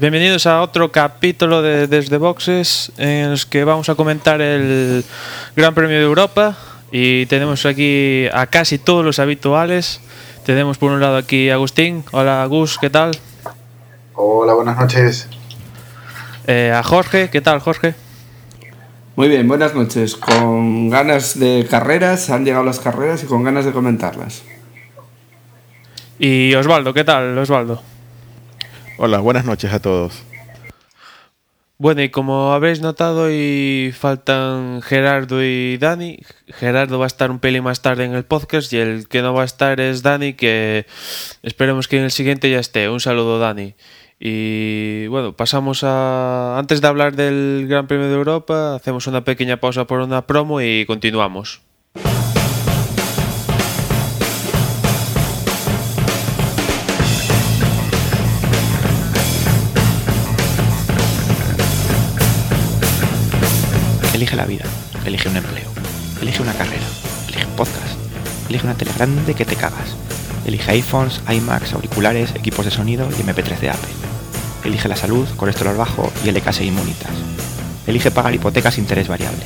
bienvenidos a otro capítulo de Desde Boxes en los que vamos a comentar el Gran Premio de Europa y tenemos aquí a casi todos los habituales. Tenemos por un lado aquí a Agustín. Hola, Gus, ¿qué tal? Hola, buenas noches. Eh, a Jorge, ¿qué tal, Jorge? Muy bien, buenas noches. Con ganas de carreras, han llegado las carreras y con ganas de comentarlas. Y Osvaldo, ¿qué tal, Osvaldo? Hola, buenas noches a todos. Bueno, y como habéis notado, y faltan Gerardo y Dani. Gerardo va a estar un pelín más tarde en el podcast y el que no va a estar es Dani, que esperemos que en el siguiente ya esté. Un saludo, Dani. Y bueno, pasamos a... Antes de hablar del Gran Premio de Europa, hacemos una pequeña pausa por una promo y continuamos. Elige la vida, elige un empleo, elige una carrera, elige un podcast, elige una tele grande que te cagas. Elige iPhones, iMacs, auriculares, equipos de sonido y MP3 de Apple. Elige la salud, colesterol bajo y LKS inmunitas. Elige pagar hipotecas interés variable.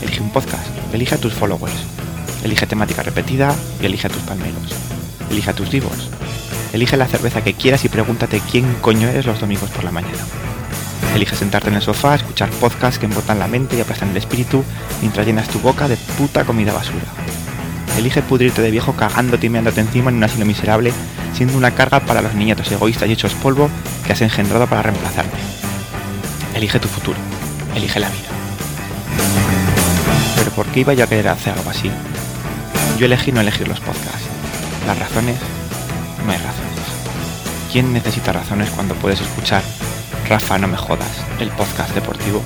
Elige un podcast, elige a tus followers. Elige temática repetida y elige a tus palmeros. Elige a tus divos. Elige la cerveza que quieras y pregúntate quién coño eres los domingos por la mañana. Elige sentarte en el sofá, escuchar podcasts que embotan la mente y aplastan el espíritu mientras llenas tu boca de puta comida basura. Elige pudrirte de viejo cagándote y meándote encima en un asilo miserable, siendo una carga para los niñatos egoístas y hechos polvo que has engendrado para reemplazarme. Elige tu futuro. Elige la vida. Pero ¿por qué iba yo a querer hacer algo así? Yo elegí no elegir los podcasts. Las razones... No hay razones. ¿Quién necesita razones cuando puedes escuchar Rafa, no me jodas, el podcast deportivo.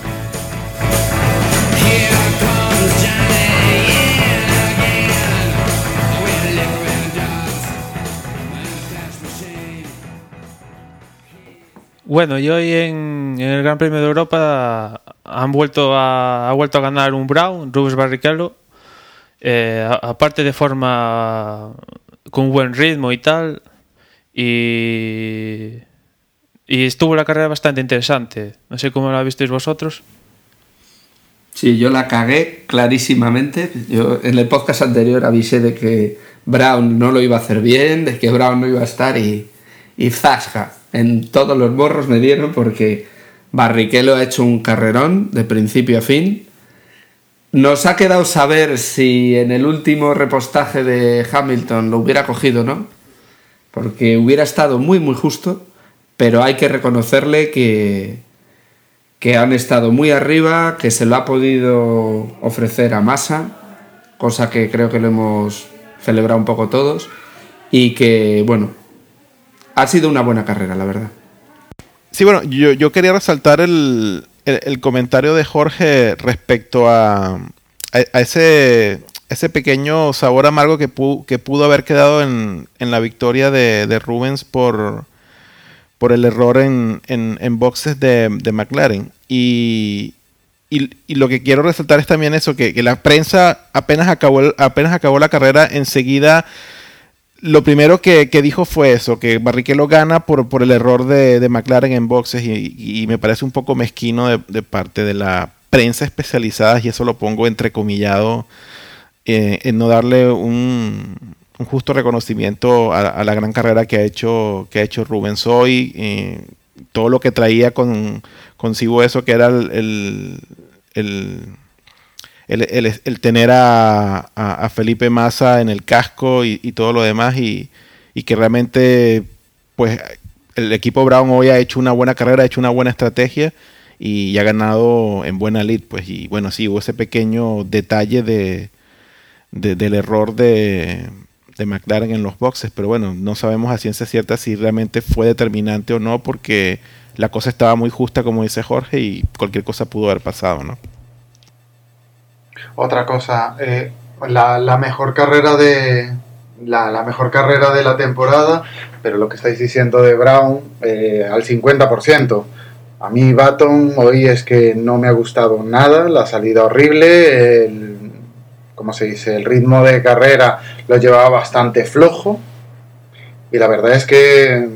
Bueno, y hoy en, el Gran Premio de Europa han vuelto a, ha vuelto a ganar un Brown, Rubens Barrichello. Eh, aparte de forma con buen ritmo y tal. Y, y estuvo la carrera bastante interesante. No sé cómo la visteis vosotros. Sí, yo la cagué clarísimamente. Yo en el podcast anterior avisé de que Brown no lo iba a hacer bien, de que Brown no iba a estar y, y zasca. En todos los borros me dieron porque Barrichello ha hecho un carrerón de principio a fin. Nos ha quedado saber si en el último repostaje de Hamilton lo hubiera cogido no, porque hubiera estado muy muy justo, pero hay que reconocerle que, que han estado muy arriba, que se lo ha podido ofrecer a Massa, cosa que creo que lo hemos celebrado un poco todos, y que, bueno, ha sido una buena carrera, la verdad. Sí, bueno, yo, yo quería resaltar el, el- comentario de Jorge respecto a, a, ese, ese pequeño sabor amargo que, que pudo haber quedado en, en la victoria de, de Rubens por, por el error en, en, boxes de, de McLaren. Y, y, lo que quiero resaltar es también eso, que, que la prensa apenas acabó, apenas acabó la carrera, enseguida lo primero que, que dijo fue eso, que Barrichello gana por, por el error de, de McLaren en boxes y, y me parece un poco mezquino de, de parte de la prensa especializada y eso lo pongo entrecomillado eh, en no darle un, un justo reconocimiento a, la gran carrera que ha hecho, que ha hecho Rubens hoy, eh, todo lo que traía con, consigo eso que era el, el- el- el, tener a, Felipe Massa en el casco y, y todo lo demás y, y que realmente pues el equipo Brown hoy ha hecho una buena carrera, ha hecho una buena estrategia y ha ganado en buena lead pues. Y bueno sí hubo ese pequeño detalle de, de- del error de, de McLaren en los boxes pero bueno no sabemos a ciencia cierta si realmente fue determinante o no porque la cosa estaba muy justa como dice Jorge y cualquier cosa pudo haber pasado no Otra cosa, eh, La, mejor carrera de la, la, mejor carrera de la temporada, pero lo que estáis diciendo de Brown eh, al 50%. A mí Baton hoy es que no me ha gustado nada, la salida horrible, el, ¿cómo se dice? El ritmo de carrera lo llevaba bastante flojo y la verdad es que,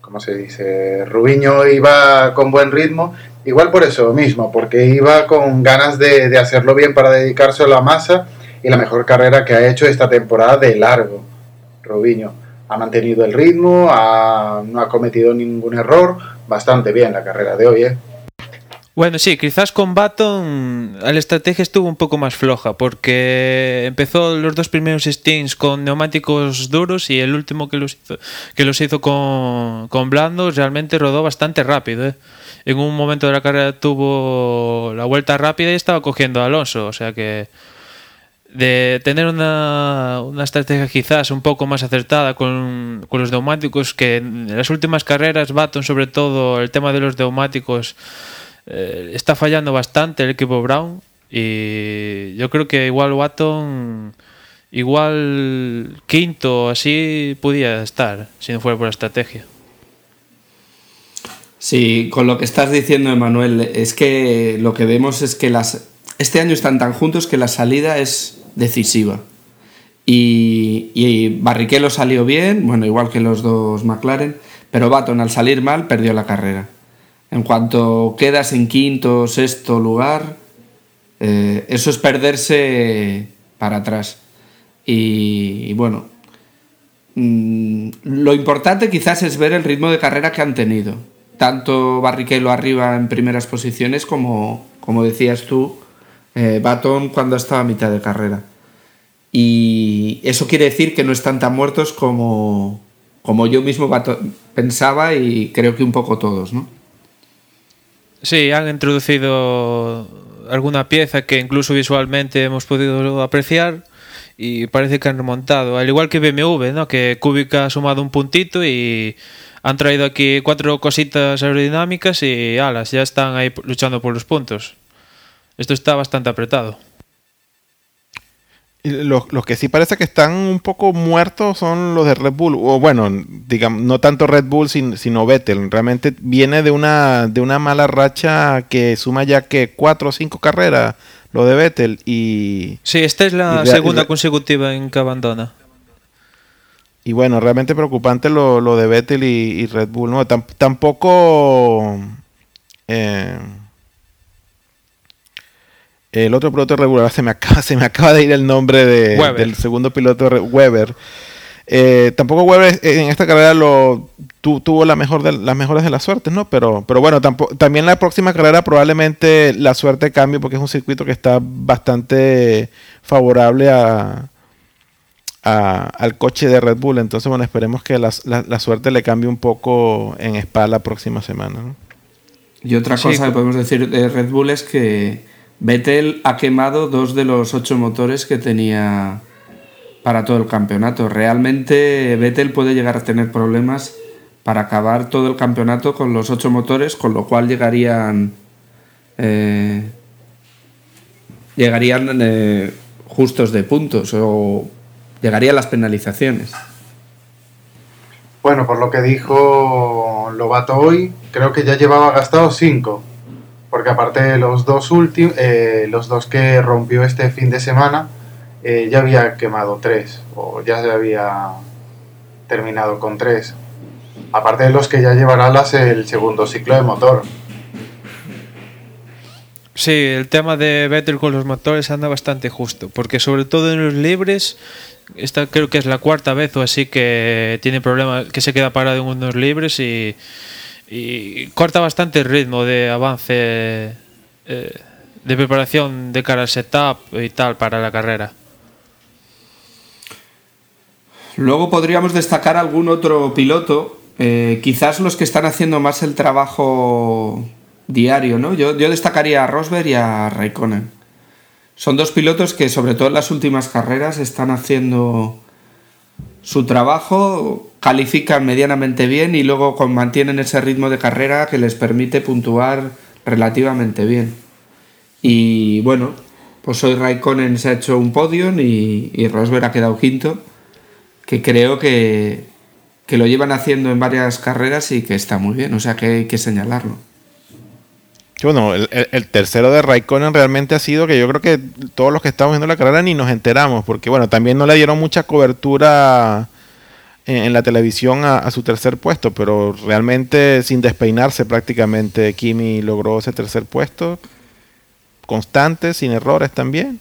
¿cómo se dice? Rubiño iba con buen ritmo, igual por eso mismo, porque iba con ganas de, hacerlo bien para dedicarse a la masa y la mejor carrera que ha hecho esta temporada de largo, Rubiño ha mantenido el ritmo, ha, no ha cometido ningún error, bastante bien la carrera de hoy. ¿eh? Bueno, sí, quizás con Baton la estrategia estuvo un poco más floja porque empezó los dos primeros stints con neumáticos duros y el último que los hizo, que los hizo con, con blandos realmente rodó bastante rápido. ¿eh? En un momento de la carrera tuvo la vuelta rápida y estaba cogiendo a Alonso, o sea que de tener una, una, estrategia quizás un poco más acertada con, con, los neumáticos, que en las últimas carreras, Baton sobre todo, el tema de los neumáticos eh, está fallando bastante el equipo Brown y yo creo que igual Baton, igual quinto así podía estar si no fuera por la estrategia. Sí, con lo que estás diciendo, Emanuel, es que lo que vemos es que las, este año están tan juntos que la salida es decisiva. Y, y Barrichello salió bien, bueno, igual que los dos McLaren, pero Baton al salir mal perdió la carrera. En cuanto quedas en quinto, sexto lugar, eh, eso es perderse para atrás. Y, bueno, mmm, lo importante quizás es ver el ritmo de carrera que han tenido. Tanto Barrichello arriba en primeras posiciones como, como decías tú, eh, Baton cuando estaba a mitad de carrera. Y eso quiere decir que no están tan muertos como, como yo mismo pensaba y creo que un poco todos, ¿no? Sí, han introducido alguna pieza que incluso visualmente hemos podido apreciar y parece que han remontado. Al igual que BMW, ¿no? que Kubica ha sumado un puntito y han traído aquí cuatro cositas aerodinámicas y alas, ya están ahí luchando por los puntos. Esto está bastante apretado. Los, los, que sí parece que están un poco muertos son los de Red Bull. O bueno, digamos, no tanto Red Bull sino Vettel. Realmente viene de una, de una mala racha que suma ya que cuatro o cinco carreras lo de Vettel. Y, sí, esta es la segunda consecutiva en que abandona. Y bueno, realmente preocupante lo, lo de Vettel y, y, Red Bull. No, tampoco... Eh, el otro piloto regular, se me acaba, se me acaba de ir el nombre de, del segundo piloto, Weber. Eh, tampoco Weber en esta carrera lo tu, tuvo la mejor de, las mejores de las suertes, ¿no? Pero, pero bueno, tampoco, también la próxima carrera probablemente la suerte cambie porque es un circuito que está bastante favorable a, a, al coche de Red Bull. Entonces, bueno, esperemos que la, la, la suerte le cambie un poco en Spa la próxima semana. ¿no? Y otra cosa sí, que podemos decir de Red Bull es que Vettel ha quemado dos de los ocho motores que tenía para todo el campeonato. Realmente Vettel puede llegar a tener problemas para acabar todo el campeonato con los ocho motores, con lo cual llegarían eh, llegarían eh, justos de puntos o llegarían las penalizaciones. Bueno, por lo que dijo Lobato hoy, creo que ya llevaba gastado cinco porque aparte de los dos últimos, eh, los dos que rompió este fin de semana, eh, ya había quemado tres, o ya se había terminado con tres. Aparte de los que ya llevará las el segundo ciclo de motor. Sí, el tema de Vettel con los motores anda bastante justo, porque sobre todo en los libres, esta creo que es la cuarta vez o así que tiene problemas, que se queda parado en unos libres y y corta bastante el ritmo de avance eh, de preparación de cara al setup y tal para la carrera. Luego podríamos destacar algún otro piloto, eh, quizás los que están haciendo más el trabajo diario, ¿no? Yo, yo destacaría a Rosberg y a Raikkonen. Son dos pilotos que, sobre todo en las últimas carreras, están haciendo su trabajo, califican medianamente bien y luego mantienen ese ritmo de carrera que les permite puntuar relativamente bien. Y bueno, pues hoy Raikkonen se ha hecho un podium y, Rosberg ha quedado quinto, que creo que, que lo llevan haciendo en varias carreras y que está muy bien, o sea que hay que señalarlo. Bueno, el tercero de Raikkonen realmente ha sido que yo creo que todos los que estamos viendo la carrera ni nos enteramos, porque bueno, también no le dieron mucha cobertura en, la televisión a, su tercer puesto, pero realmente sin despeinarse prácticamente Kimi logró ese tercer puesto, constante, sin errores también,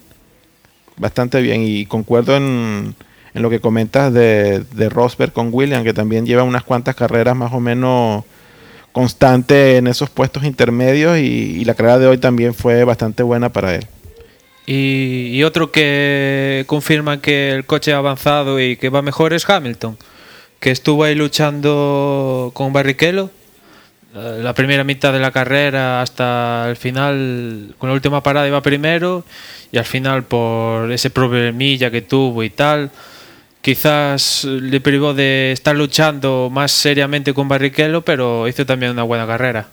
bastante bien y concuerdo en, lo que comentas de, Rosberg con William, que también lleva unas cuantas carreras más o menos constante en esos puestos intermedios y, la carrera de hoy también fue bastante buena para él. Y otro que confirma que el coche ha avanzado y que va mejor es Hamilton, que estuvo ahí luchando con Barrichello eh, la primera mitad de la carrera hasta el final, con la última parada iba primero y al final por ese problemilla que tuvo y tal, quizás le privó de estar luchando más seriamente con Barrichello, pero hizo también una buena carrera.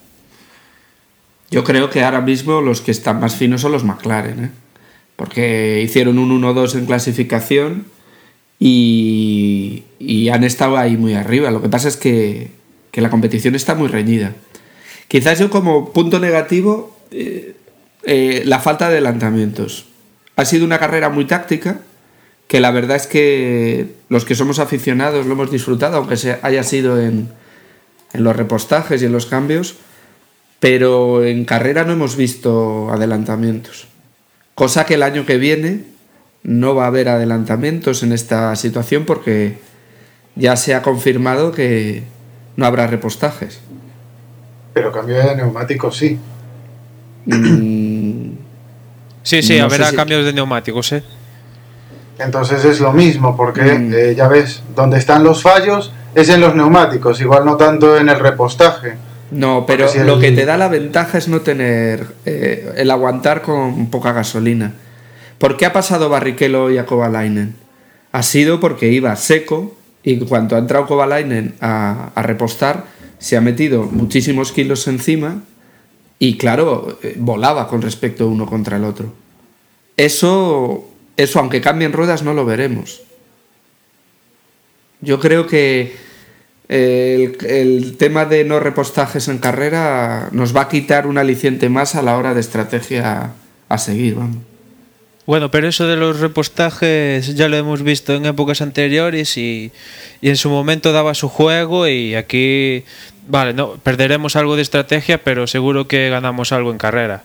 Yo creo que ahora mismo los que están más finos son los McLaren, ¿eh? porque hicieron un 1-2 en clasificación y, y han estado ahí muy arriba. Lo que pasa es que, la competición está muy reñida. Quizás yo como punto negativo, eh, eh, la falta de adelantamientos. Ha sido una carrera muy táctica, que la verdad es que los que somos aficionados lo hemos disfrutado, aunque se haya sido en, en los repostajes y en los cambios, pero en carrera no hemos visto adelantamientos. Cosa que el año que viene no va a haber adelantamientos en esta situación porque ya se ha confirmado que no habrá repostajes. Pero cambio de neumáticos sí. Mm, Sí, sí, No habrá si- cambios de neumáticos, ¿eh? Entonces es lo mismo, porque Mm. eh, ya ves, donde están los fallos es en los neumáticos, igual no tanto en el repostaje. no, pero si lo el- que te da la ventaja es no tener eh, el aguantar con poca gasolina. ¿Por qué ha pasado Barrichello y a Kovalainen? Ha sido porque iba seco y cuando ha entrado Kovalainen a, repostar se ha metido muchísimos kilos encima y claro, eh, volaba con respecto uno contra el otro. Eso, eso aunque cambien ruedas no lo veremos. Yo creo que el, el tema de no repostajes en carrera nos va a quitar un aliciente más a la hora de estrategia a seguir, vamos. Bueno, pero eso de los repostajes ya lo hemos visto en épocas anteriores y, en su momento daba su juego y aquí, vale, no, perderemos algo de estrategia, pero seguro que ganamos algo en carrera.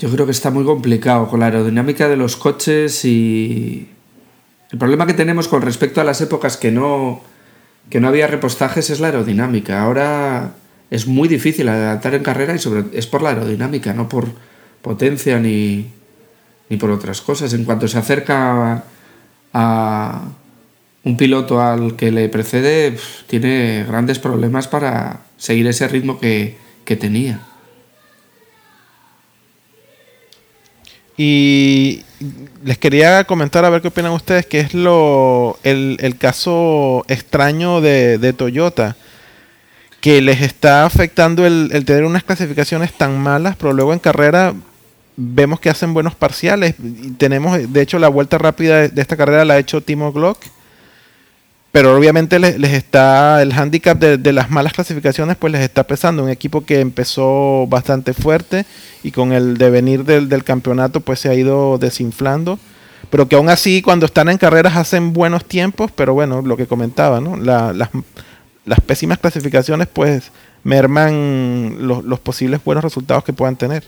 Yo creo que está muy complicado con la aerodinámica de los coches y el problema que tenemos con respecto a las épocas que no, que no había repostajes es la aerodinámica. Ahora es muy difícil adelantar en carrera y sobre, es por la aerodinámica, no por potencia ni, ni por otras cosas. En cuanto se acerca a un piloto al que le precede, tiene grandes problemas para seguir ese ritmo que, que tenía. Y les quería comentar a ver qué opinan ustedes, que es lo el, el caso extraño de, de Toyota, que les está afectando el, el tener unas clasificaciones tan malas, pero luego en carrera vemos que hacen buenos parciales. Y tenemos, de hecho, la vuelta rápida de, esta carrera la ha hecho Timo Glock. Pero obviamente les, está el handicap de, de las malas clasificaciones, pues les está pesando. Un equipo que empezó bastante fuerte y con el devenir del, del campeonato, pues se ha ido desinflando. Pero que aún así, cuando están en carreras, hacen buenos tiempos. Pero bueno, lo que comentaba, ¿no? La- las, las pésimas clasificaciones, pues merman los, los posibles buenos resultados que puedan tener.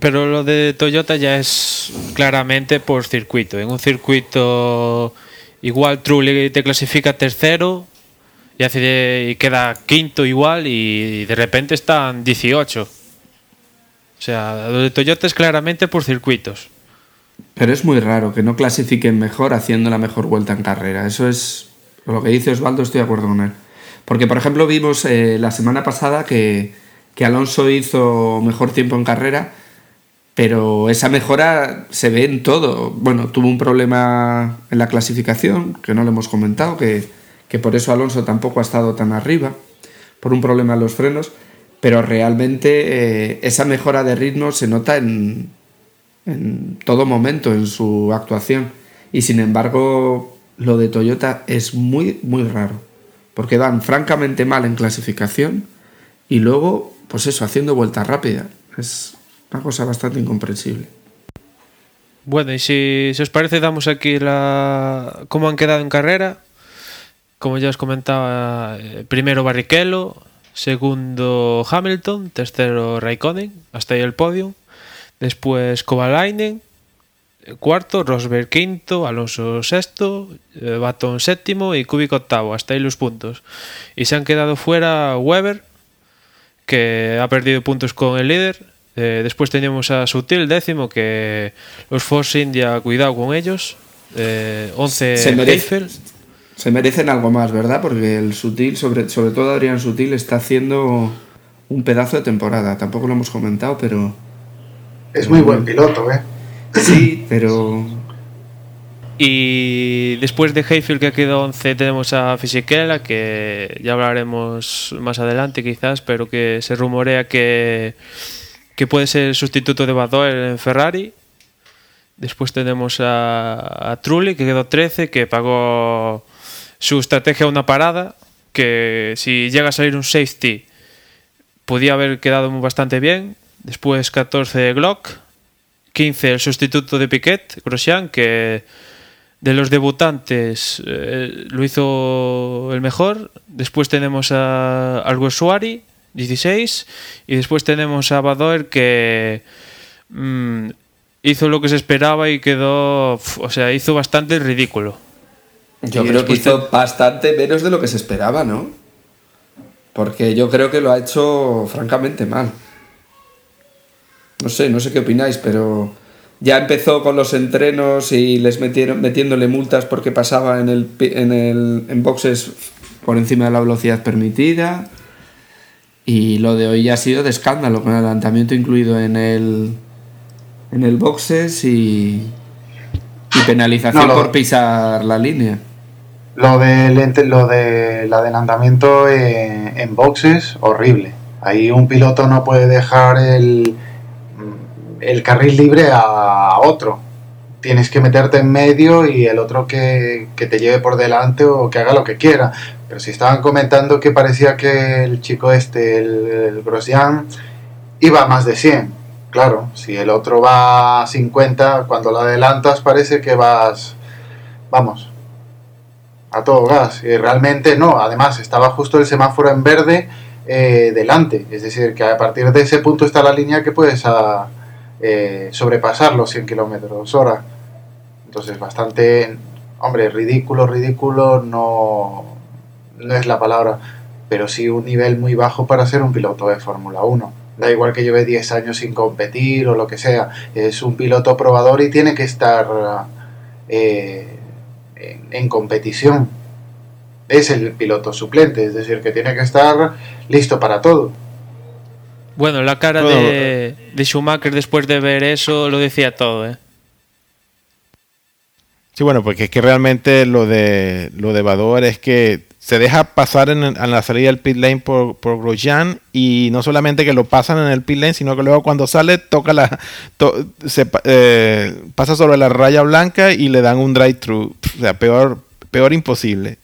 Pero lo de Toyota ya es claramente por circuito. En un circuito igual Trulli te clasifica tercero y, hace y queda quinto igual y de repente están 18. O sea, lo de Toyota es claramente por circuitos. Pero es muy raro que no clasifiquen mejor haciendo la mejor vuelta en carrera. Eso es lo que dice Osvaldo, estoy de acuerdo con él. Porque, por ejemplo, vimos eh, la semana pasada que, que Alonso hizo mejor tiempo en carrera, pero esa mejora se ve en todo. Bueno, tuvo un problema en la clasificación, que no lo hemos comentado, que, que por eso Alonso tampoco ha estado tan arriba, por un problema en los frenos. pero realmente eh, esa mejora de ritmo se nota en, en todo momento en su actuación. Y sin embargo, lo de Toyota es muy, muy raro. Porque van francamente mal en clasificación y luego, pues eso, haciendo vuelta rápida. Es Una cosa bastante incomprensible. Bueno, y se, si os parece damos aquí la cómo han quedado en carrera. Como ya os comentaba, eh, primero Barrichello, segundo Hamilton, tercero Raikkonen, hasta ahí el podio. Después Kovalainen, cuarto, Rosberg quinto, Alonso sexto, eh, Baton séptimo y Kubica octavo, hasta ahí los puntos. Y se han quedado fuera Weber, que ha perdido puntos con el líder, Eh, después tenemos a Sutil décimo, que los Force India, cuidado con ellos. Eh, 11 Se merece-. Se merecen algo más, ¿verdad? Porque el Sutil, sobre, sobre todo Adrián Sutil, está haciendo un pedazo de temporada. Tampoco lo hemos comentado, pero Es muy buen piloto, ¿eh? sí, pero Y después de Hayfield, que ha quedado 11, tenemos a Fisichella, que ya hablaremos más adelante quizás, pero que se rumorea que, que puede ser el sustituto de Badoer en Ferrari. Después tenemos a, Trulli, que quedó 13, que pagó su estrategia a una parada, que si llega a salir un safety, podía haber quedado bastante bien. Después 14 Glock, 15 el sustituto de Piquet, Grosjean, que de los debutantes eh, lo hizo el mejor. Después tenemos a Alguersuari, 16. Y después tenemos a Badoer que mm, hizo lo que se esperaba y quedó. O sea, hizo bastante ridículo. yo Y creo que hizo bastante menos de lo que se esperaba, ¿no? Porque yo creo que lo ha hecho francamente mal. No sé, no sé qué opináis, pero ya empezó con los entrenos y les metieron metiéndole multas porque pasaba en el en el en boxes por encima de la velocidad permitida. Y lo de hoy ya ha sido de escándalo, con adelantamiento incluido en el en el boxes y, y penalización No, lo- por pisar la línea. Lo del lo del adelantamiento en, en boxes, horrible. Ahí un piloto no puede dejar el, el carril libre a otro. Tienes que meterte en medio y el otro que, te lleve por delante o que haga lo que quiera. Pero si estaban comentando que parecía que el chico este, el, el Grosjean, iba a más de 100. Claro, si el otro va a 50, cuando lo adelantas parece que vas, vamos, a todo gas. Y realmente no, además estaba justo el semáforo en verde eh, delante. Es decir, que a partir de ese punto está la línea que puedes a, eh, sobrepasar los 100 kilómetros hora. Entonces, bastante, hombre, ridículo, ridículo no, no es la palabra, pero sí un nivel muy bajo para ser un piloto de Fórmula 1. Da igual que lleve 10 años sin competir o lo que sea, es un piloto probador y tiene que estar eh, en, en competición. Es el piloto suplente, es decir, que tiene que estar listo para todo. Bueno, la cara de, de Schumacher después de ver eso lo decía todo, ¿eh? Sí, bueno, porque es que realmente lo de lo de Bador es que se deja pasar en, en la salida del pit lane por, por Grosjean y no solamente que lo pasan en el pit lane, sino que luego cuando sale toca la to- se pa- eh, pasa sobre la raya blanca y le dan un drive-thru. O sea, peor peor imposible.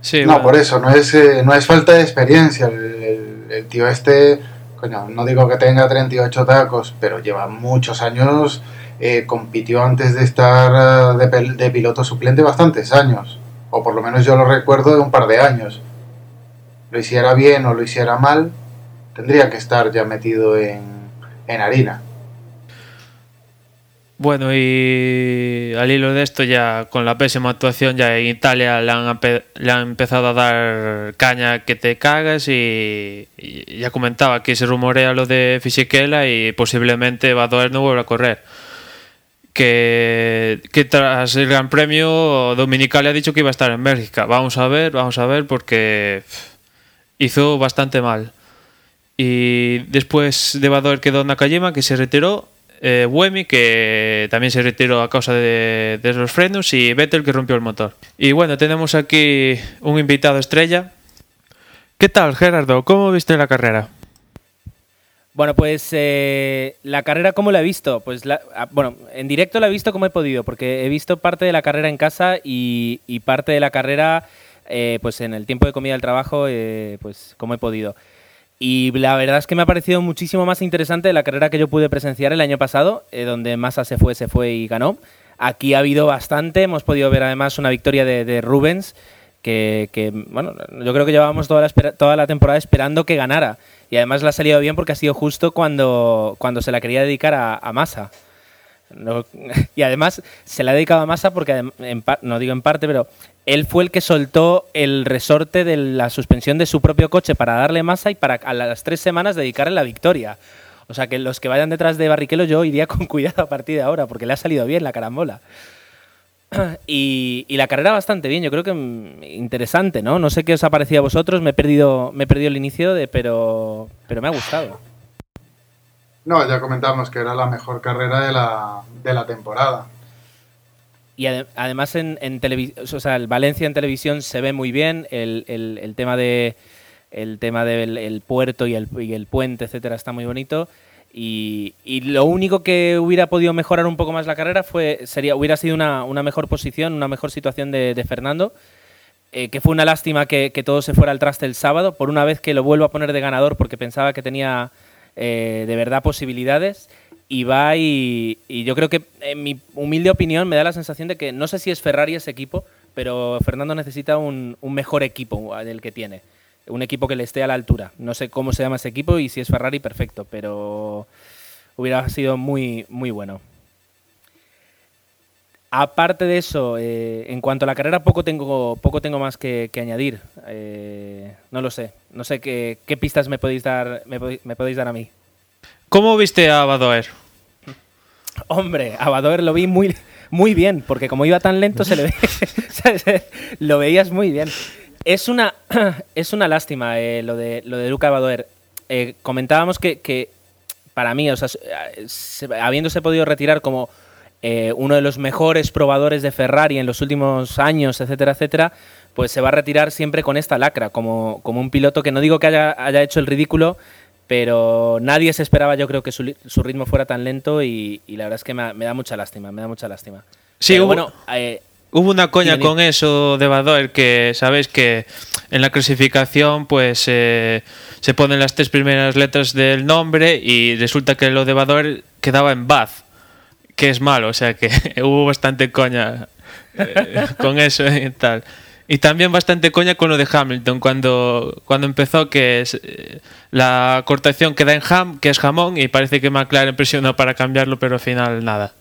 Sí, no, bueno. por eso, no es, eh, no es falta de experiencia. El, el- el tío este, coño, no digo que tenga 38 tacos, pero lleva muchos años, eh, compitió antes de estar eh, de, piloto suplente bastantes años, o por lo menos yo lo recuerdo de un par de años. Lo hiciera bien o lo hiciera mal, tendría que estar ya metido en, en harina. Bueno, y al hilo de esto, ya con la pésima actuación, ya en Italia le han, le han empezado a dar caña que te cagas y, y ya comentaba que se rumorea lo de Fisichella y posiblemente Badoer no vuelva a correr. Que, tras el Gran Premio Dominical le ha dicho que iba a estar en Bélgica. Vamos a ver, vamos a ver, porque hizo bastante mal. Y después de Badoer quedó Nakajima, que se retiró. Eh, Wemi, que también se retiró a causa de, de los frenos. Y Vettel, que rompió el motor. Y bueno, tenemos aquí un invitado estrella. ¿Qué tal, Gerardo? ¿Cómo viste la carrera? Bueno, pues eh, la carrera, ¿cómo la he visto? Pues, la, ah, bueno, en directo la he visto como he podido, porque he visto parte de la carrera en casa y, y parte de la carrera, eh, pues en el tiempo de comida del trabajo, eh, pues como he podido. Y la verdad es que me ha parecido muchísimo más interesante la carrera que yo pude presenciar el año pasado, eh, donde Massa se fue, se fue y ganó. Aquí ha habido bastante, hemos podido ver además una victoria de, de Rubens, que, que, bueno, yo creo que llevábamos toda la, toda la temporada esperando que ganara. Y además le ha salido bien porque ha sido justo cuando, cuando se la quería dedicar a, a Massa. Y además se la ha dedicado a Massa porque, en no digo en parte, pero él fue el que soltó el resorte de la suspensión de su propio coche para darle Massa y para a las tres semanas dedicarle la victoria. O sea que los que vayan detrás de Barrichello yo iría con cuidado a partir de ahora porque le ha salido bien la carambola. Y, y la carrera bastante bien, yo creo que mm, interesante, ¿no? No sé qué os ha parecido a vosotros, me he perdido, me he perdido el inicio, de, pero, pero me ha gustado. No, ya comentamos que era la mejor carrera de la, de la temporada. Y ade- además en, en televisión, o sea, el Valencia en televisión se ve muy bien, el, el- el tema de el tema del el puerto y el, y el puente, etcétera, está muy bonito. Y, lo único que hubiera podido mejorar un poco más la carrera fue sería hubiera sido una, una mejor posición, una mejor situación de, Fernando. eh, que fue una lástima que, todo se fuera al traste el sábado, por una vez que lo vuelvo a poner de ganador porque pensaba que tenía eh, de verdad posibilidades. Y va y, y yo creo que, en mi humilde opinión, me da la sensación de que no sé si es Ferrari ese equipo, pero Fernando necesita un, un mejor equipo del que tiene. Un equipo que le esté a la altura. No sé cómo se llama ese equipo y si es Ferrari, perfecto, pero hubiera sido muy, muy bueno. Aparte de eso, eh, en cuanto a la carrera, poco tengo, poco tengo más que, que añadir. Eh, no lo sé. No sé qué, qué pistas me podéis dar, me podéis, me podéis dar a mí. ¿Cómo viste a Badoer? Hombre, a Badoer lo vi muy, muy bien, porque como iba tan lento se le lo veías muy bien. Es una, es una lástima eh, lo, de, lo de Luca Badoer. Eh, comentábamos que, que para mí, o sea, se- habiéndose podido retirar como eh, uno de los mejores probadores de Ferrari en los últimos años, etcétera, etcétera, pues se va a retirar siempre con esta lacra, como, como un piloto que no digo que haya, haya hecho el ridículo, pero nadie se esperaba, yo creo, que su, su ritmo fuera tan lento y, y la verdad es que me, me da mucha lástima, me da mucha lástima. Sí, hubo- bueno, eh, Hubo una coña con eso de Badoer que sabéis que en la clasificación pues eh, se ponen las tres primeras letras del nombre y resulta que lo de Badoer quedaba en Baz, que es malo, o sea que hubo bastante coña eh, con eso y tal. Y también bastante coña con lo de Hamilton cuando, cuando empezó que es, eh, la cortación queda en ham, que es jamón y parece que McLaren presionó para cambiarlo pero al final nada.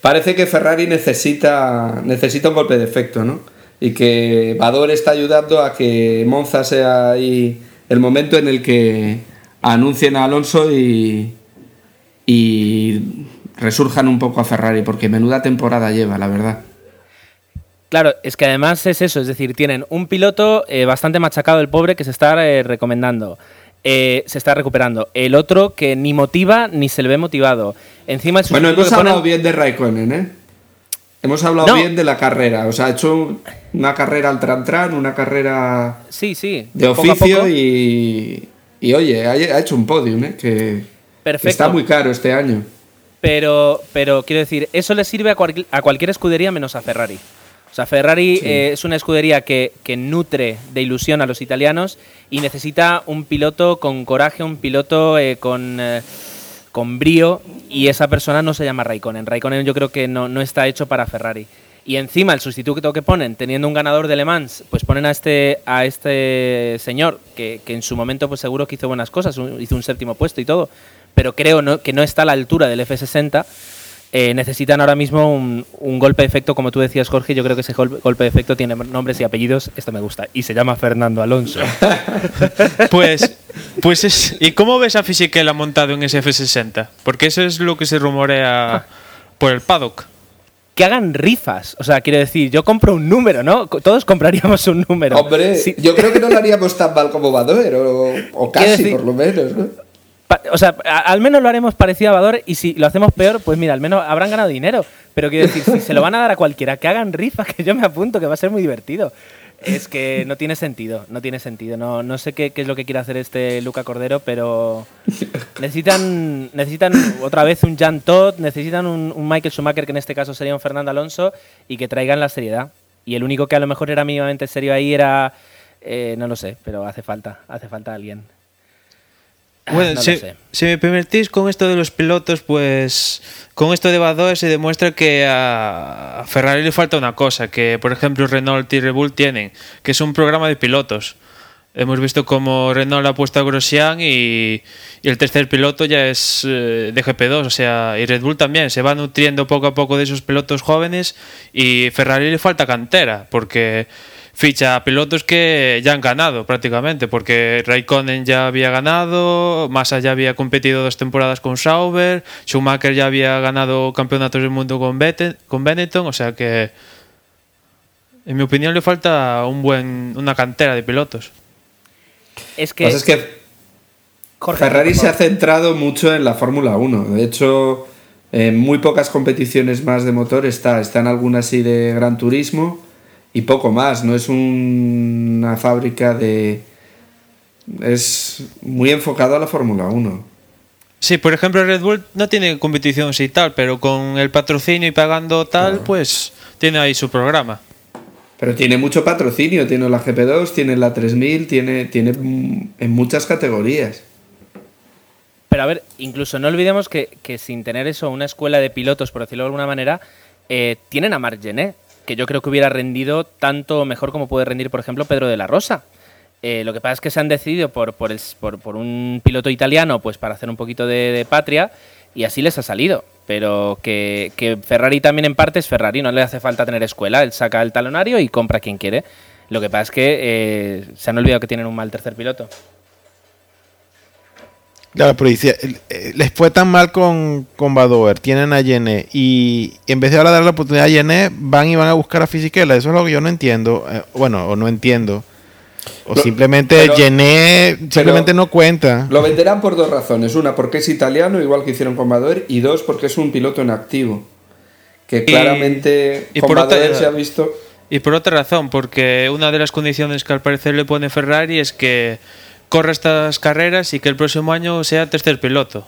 Parece que Ferrari necesita, necesita un golpe de efecto, ¿no? Y que Vador está ayudando a que Monza sea ahí el momento en el que anuncien a Alonso y, y resurjan un poco a Ferrari, porque menuda temporada lleva, la verdad. Claro, es que además es eso, es decir, tienen un piloto eh, bastante machacado el pobre que se está eh, recomendando, eh, se está recuperando. El otro que ni motiva ni se le ve motivado. Encima el Bueno, hemos ponen- hablado bien de Raikkonen, ¿eh? Hemos hablado No. bien de la carrera. O sea, ha hecho una carrera al tran-tran, una carrera Sí, sí. de oficio poco. y, y oye, ha, hecho un podium, ¿eh? Que Perfecto. está muy caro este año. Pero, pero quiero decir, eso le sirve a, cual- a cualquier escudería menos a Ferrari. O sea, Ferrari eh, es una escudería que, que nutre de ilusión a los italianos y necesita un piloto con coraje, un piloto eh, con, eh, con brío y esa persona no se llama Raikkonen. Raikkonen yo creo que no, no está hecho para Ferrari. Y encima el sustituto que ponen, teniendo un ganador de Le Mans, pues ponen a este, a este señor, que, que en su momento pues seguro que hizo buenas cosas, un- hizo un séptimo puesto y todo, pero creo no- que no está a la altura del F60. Eh, necesitan ahora mismo un, un golpe de efecto, como tú decías, Jorge. Yo creo que ese gol- golpe de efecto tiene nombres y apellidos. Esto me gusta. Y se llama Fernando Alonso. Pues, pues es. ¿Y cómo ves a Fisichella montado en ese F60? Porque eso es lo que se rumorea por el paddock. que hagan rifas. O sea, quiero decir, yo compro un número, ¿no? Todos compraríamos un número. Hombre, Sí, yo creo que no lo haríamos tan mal como Badoer, o, casi decir- por lo menos, ¿no? O sea, al menos lo haremos parecido a Vador y si lo hacemos peor, pues mira, al menos habrán ganado dinero. Pero quiero decir, si se lo van a dar a cualquiera, que hagan rifas, que yo me apunto, que va a ser muy divertido. Es que no tiene sentido, no tiene sentido. No, no sé qué, es lo que quiere hacer este Luca Cordero, pero necesitan, necesitan otra vez un Jan Todd, necesitan un, un Michael Schumacher, que en este caso sería un Fernando Alonso, y que traigan la seriedad. Y el único que a lo mejor era mínimamente serio ahí era, eh, no lo sé, pero hace falta, hace falta alguien. Bueno, No lo si, me permitís con esto de los pilotos, pues con esto de Badoer se demuestra que a a Ferrari le falta una cosa, que por ejemplo Renault y Red Bull tienen, que es un programa de pilotos. Hemos visto como Renault ha puesto a Grosjean y, y el tercer piloto ya es eh, de GP2, o sea, y Red Bull también se va nutriendo poco a poco de esos pilotos jóvenes y Ferrari le falta cantera, porque ficha a pilotos que ya han ganado prácticamente, porque Raikkonen ya había ganado, Massa ya había competido dos temporadas con Sauber, Schumacher ya había ganado campeonatos del mundo con, con Benetton, o sea que en mi opinión le falta un buen una cantera de pilotos. Es Lo que, es que Jorge, Ferrari se ha centrado mucho en la Fórmula 1. De hecho, en muy pocas competiciones más de motor está. Están algunas sí de Gran Turismo y poco más. No es un- una fábrica de... Es muy enfocado a la Fórmula 1. Sí, por ejemplo Red Bull no tiene competición y tal, pero con el patrocinio y pagando tal, pues tiene ahí su programa. Pero tiene mucho patrocinio. Tiene la GP2, tiene la 3000, tiene, tiene en muchas categorías. Pero a ver, incluso no olvidemos que, que sin tener eso, una escuela de pilotos, por decirlo de alguna manera, eh, tienen a Marc Gené, que yo creo que hubiera rendido tanto mejor como puede rendir, por ejemplo, Pedro de la Rosa. Eh, lo que pasa es que se han decidido por, por, un piloto italiano, pues para hacer un poquito de, patria, y así les ha salido. Pero que, que Ferrari también en parte es Ferrari, no le hace falta tener escuela, él saca el talonario y compra quien quiere. Lo que pasa es que eh, se han olvidado que tienen un mal tercer piloto. Claro, pero dice, eh, les fue tan mal con, con Badoer, tienen a Yené y en vez de ahora darle la oportunidad a Yené, van y van a buscar a Fisichella. Eso es lo que yo no entiendo. eh, bueno, o no entiendo. O Lo- simplemente Yené simplemente no cuenta. Lo venderán por dos razones. Una, porque es italiano, igual que hicieron con Badoer. Y dos, porque es un piloto en activo. Que claramente y con por otra- se ha visto... Y por otra razón, porque una de las condiciones que al parecer le pone Ferrari es que corra estas carreras y que el próximo año sea tercer piloto.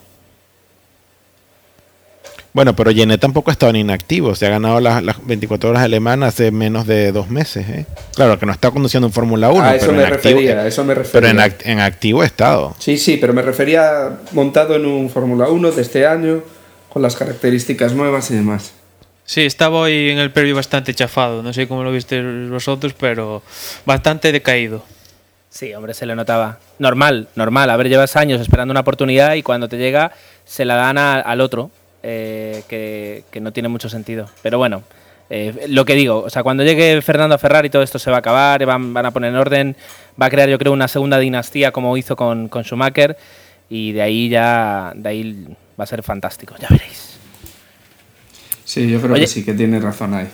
Bueno, pero Yené tampoco ha estado en inactivo. Se ha ganado las, las 24 horas alemanas hace menos de dos meses. ¿eh? Claro, que no está conduciendo en Fórmula 1. a eso pero me en activo, refería, a eso me refería. Pero en, act- en activo ha estado. Sí, sí, pero me refería montado en un Fórmula 1 de este año, con las características nuevas y demás. Sí, estaba hoy en el previo bastante chafado. No sé cómo lo visteis vosotros, pero bastante decaído. Sí, hombre, se le notaba. Normal, normal. A ver, llevas años esperando una oportunidad y cuando te llega se la dan a- al otro, eh, que, que no tiene mucho sentido. Pero bueno, eh, lo que digo, o sea, cuando llegue Fernando a Ferrari todo esto se va a acabar, van, van a poner en orden, va a crear yo creo una segunda dinastía como hizo con, con Schumacher y de ahí ya, de ahí va a ser fantástico, ya veréis. Sí, yo creo Oye. que sí, que tiene razón ahí.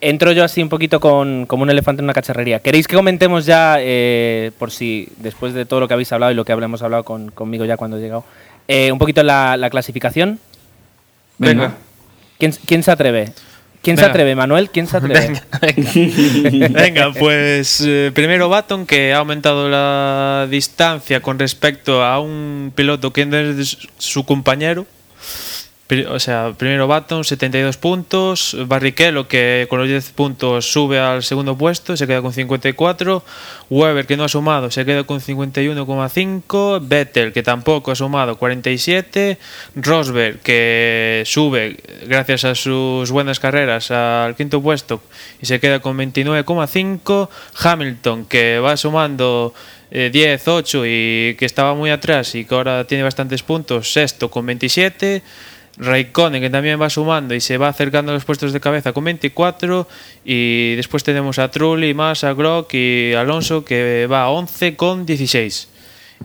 Entro yo así un poquito con, como un elefante en una cacharrería. ¿Queréis que comentemos ya, eh, por si después de todo lo que habéis hablado y lo que hablamos hablado con, conmigo ya cuando he llegado, eh, un poquito la, la clasificación? Venga. ¿Quién, quién se atreve? ¿Quién se atreve, Manuel? ¿Quién se atreve? Venga, venga. Venga, pues eh, primero Baton, que ha aumentado la distancia con respecto a un piloto que es su compañero. O sea, primero Baton, 72 puntos. Barrichello, que con los 10 puntos sube al segundo puesto, se queda con 54. Weber, que no ha sumado, se queda con 51,5. Vettel, que tampoco ha sumado, 47. Rosberg, que sube gracias a sus buenas carreras al quinto puesto y se queda con 29,5. Hamilton, que va sumando eh, 10, 8 y que estaba muy atrás y que ahora tiene bastantes puntos, sexto con 27. Raikkonen que también va sumando y se va acercando a los puestos de cabeza con 24 y después tenemos a Trulli, Massa, Grock y Alonso que va a 11 con 16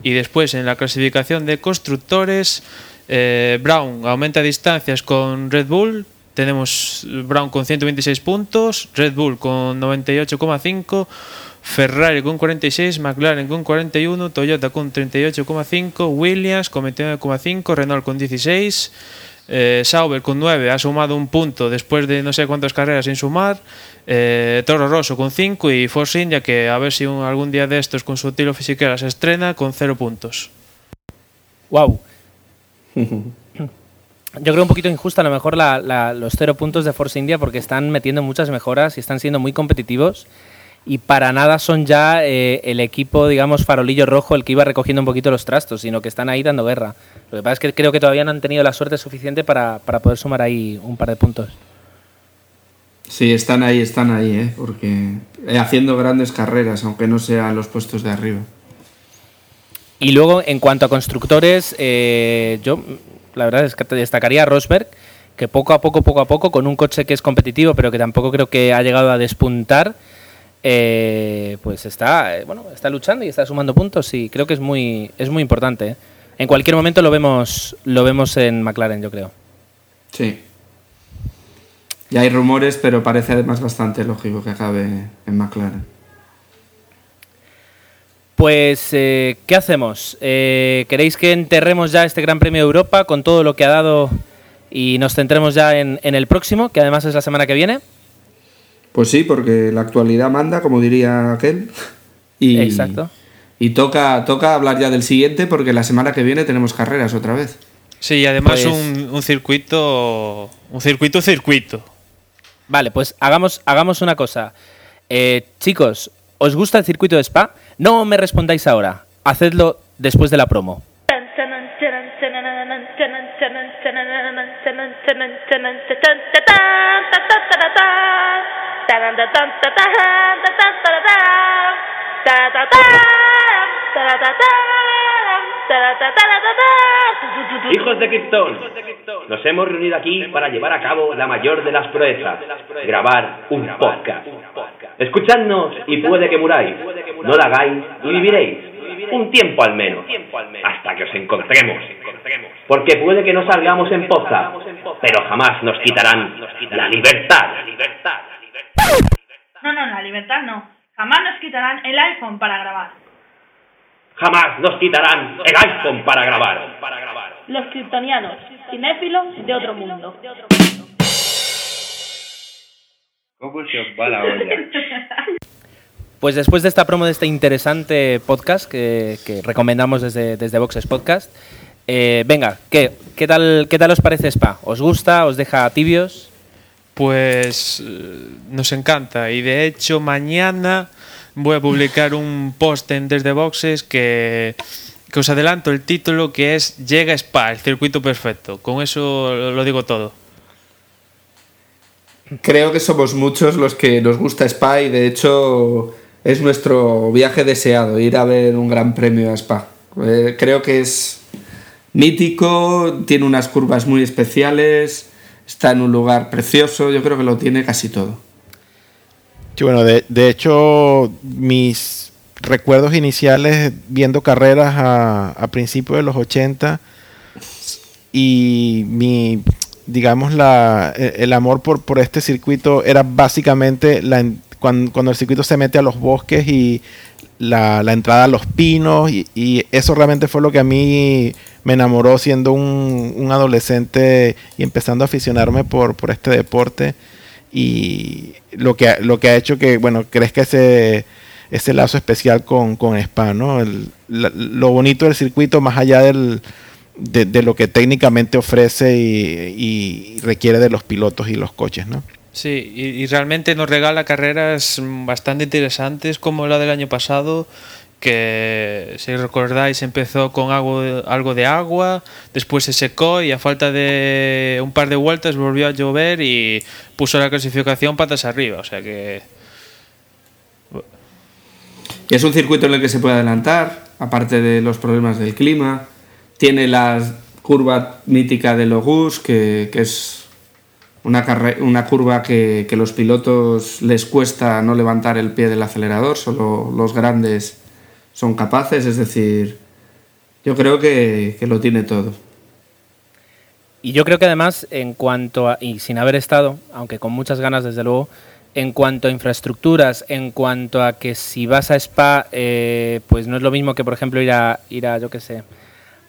y después en la clasificación de constructores eh, Brown aumenta distancias con Red Bull. Tenemos Brown con 126 puntos Red Bull con 98,5 Ferrari con 46, McLaren con 41, Toyota con 38,5, Williams con 29,5, Renault con 16, Eh, Sauber con 9 ha sumado un punto después de no sé cuántas carreras sin sumar. Eh, Toro Rosso con 5 y Force India que a ver si un- algún día de estos con su tiro fisiquera se estrena con 0 puntos. Wow. Yo creo un poquito injusta a lo mejor la- la- los cero puntos de Force India porque están metiendo muchas mejoras y están siendo muy competitivos y para nada son ya eh, el equipo, digamos, farolillo rojo el que iba recogiendo un poquito los trastos, sino que están ahí dando guerra. Lo que pasa es que creo que todavía no han tenido la suerte suficiente para, para poder sumar ahí un par de puntos. Sí, están ahí, están ahí, ¿eh? porque eh, haciendo grandes carreras, aunque no sean los puestos de arriba. Y luego, en cuanto a constructores, eh, yo la verdad es que te destacaría a Rosberg, que poco a poco, poco a poco, con un coche que es competitivo, pero que tampoco creo que ha llegado a despuntar, eh, pues está, eh, bueno, está luchando y está sumando puntos y creo que es muy, es muy importante. ¿eh? En cualquier momento lo vemos, lo vemos en McLaren, yo creo. Sí. Ya hay rumores, pero parece además bastante lógico que acabe en McLaren. Pues, eh, ¿qué hacemos? Eh, ¿Queréis que enterremos ya este Gran Premio de Europa con todo lo que ha dado y nos centremos ya en, en el próximo, que además es la semana que viene? Pues sí, porque la actualidad manda, como diría aquel. Y, Exacto. Y toca, toca hablar ya del siguiente, porque la semana que viene tenemos carreras otra vez. Sí, y además Pues- un, un circuito. Un circuito, circuito. Vale, pues hagamos, hagamos una cosa. Eh, chicos, ¿os gusta el circuito de Spa? No me respondáis ahora. Hacedlo después de la promo. Hijos de Krypton, nos hemos reunido aquí para llevar a cabo la mayor de las proezas, grabar un podcast. Escuchadnos y puede que muráis, no la hagáis y viviréis, un tiempo al menos, hasta que os encontremos. Porque puede que no salgamos en podcast, pero jamás nos quitarán la libertad. No, no, la libertad no. Jamás nos quitarán el iPhone para grabar. Jamás nos quitarán el iPhone para grabar. Los kryptonianos, cinéfilos de otro mundo. ¿Cómo se os va la olla? Pues después de esta promo de este interesante podcast que, que recomendamos desde, desde Boxes Podcast, eh, venga, ¿qué, qué, tal, ¿qué tal os parece Spa? ¿Os gusta? ¿Os deja tibios? Pues eh, nos encanta y de hecho mañana voy a publicar un post en Desde Boxes que, que os adelanto el título que es Llega Spa, el circuito perfecto. Con eso lo- lo digo todo. Creo que somos muchos los que nos gusta Spa y de hecho es nuestro viaje deseado, ir a ver un gran premio a Spa. Eh, creo que es mítico, tiene unas curvas muy especiales, está en un lugar precioso, yo creo que lo tiene casi todo. Sí, bueno, de, de hecho, mis recuerdos iniciales viendo carreras a, a principios de los 80 y mi, digamos, la, e- el amor por, por este circuito era básicamente la, en- cuan- cuando, el circuito se mete a los bosques y la, la entrada a los pinos y, y eso realmente fue lo que a mí me enamoró siendo un, un adolescente y empezando a aficionarme por, por este deporte y lo que, lo que ha hecho que, bueno, crezca ese, ese lazo especial con, con Spa, ¿no? El- la- lo bonito del circuito, más allá del, de, de lo que técnicamente ofrece y, y requiere de los pilotos y los coches, ¿no? Sí, y, y realmente nos regala carreras bastante interesantes como la del año pasado, que si recordáis empezó con algo, algo de agua, después se secó y a falta de un par de vueltas volvió a llover y puso la clasificación patas arriba, o sea que Y es un circuito en el que se puede adelantar, aparte de los problemas del clima. Tiene la curva mítica de Logus, que, que es una, carre- una curva que, que los pilotos les cuesta no levantar el pie del acelerador, solo los grandes son capaces, es decir, yo creo que, que lo tiene todo. Y yo creo que además, en cuanto a, y sin haber estado, aunque con muchas ganas desde luego, en cuanto a infraestructuras, en cuanto a que si vas a Spa, eh, pues no es lo mismo que, por ejemplo, ir a, ir a yo qué sé,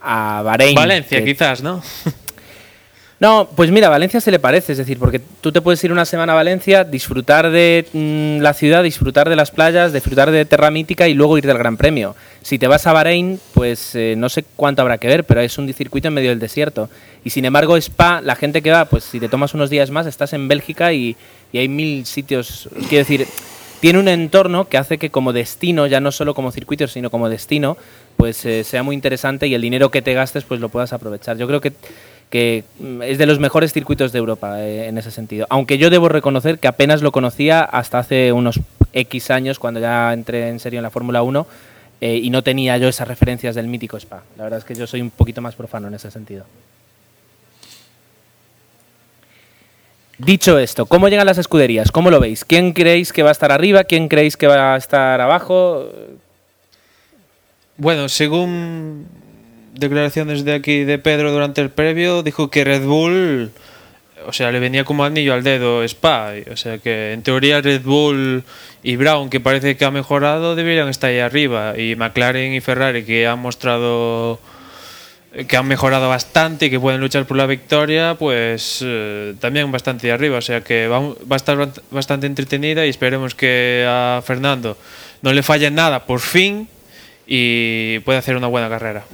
a Bahrein. Valencia que- quizás, ¿no? No, pues mira, Valencia se le parece, es decir, porque tú te puedes ir una semana a Valencia, disfrutar de mm, la ciudad, disfrutar de las playas, disfrutar de Terra Mítica y luego ir del Gran Premio. Si te vas a Bahrein, pues eh, no sé cuánto habrá que ver, pero es un circuito en medio del desierto. Y sin embargo, Spa, la gente que va, pues si te tomas unos días más, estás en Bélgica y, hay mil sitios. Quiero decir, tiene un entorno que hace que como destino, ya no solo como circuito, sino como destino, pues eh, sea muy interesante y el dinero que te gastes, pues lo puedas aprovechar. Yo creo que que mm, es de los mejores circuitos de Europa eh, en ese sentido. Aunque yo debo reconocer que apenas lo conocía hasta hace unos X años, cuando ya entré en serio en la Fórmula 1, eh, y no tenía yo esas referencias del mítico Spa. La verdad es que yo soy un poquito más profano en ese sentido. Dicho esto, ¿cómo llegan las escuderías? ¿Cómo lo veis? ¿Quién creéis que va a estar arriba? ¿Quién creéis que va a estar abajo? Bueno, según declaraciones de aquí de Pedro durante el previo, dijo que Red Bull, o sea, le venía como anillo al dedo Spa. O sea, que en teoría Red Bull y Brown, que parece que ha mejorado, deberían estar ahí arriba. Y McLaren y Ferrari, que han mostrado que han mejorado bastante y que pueden luchar por la victoria, pues eh, también bastante arriba. O sea que va, va, a estar bastante entretenida y esperemos que a Fernando no le falle nada por fin y pueda hacer una buena carrera.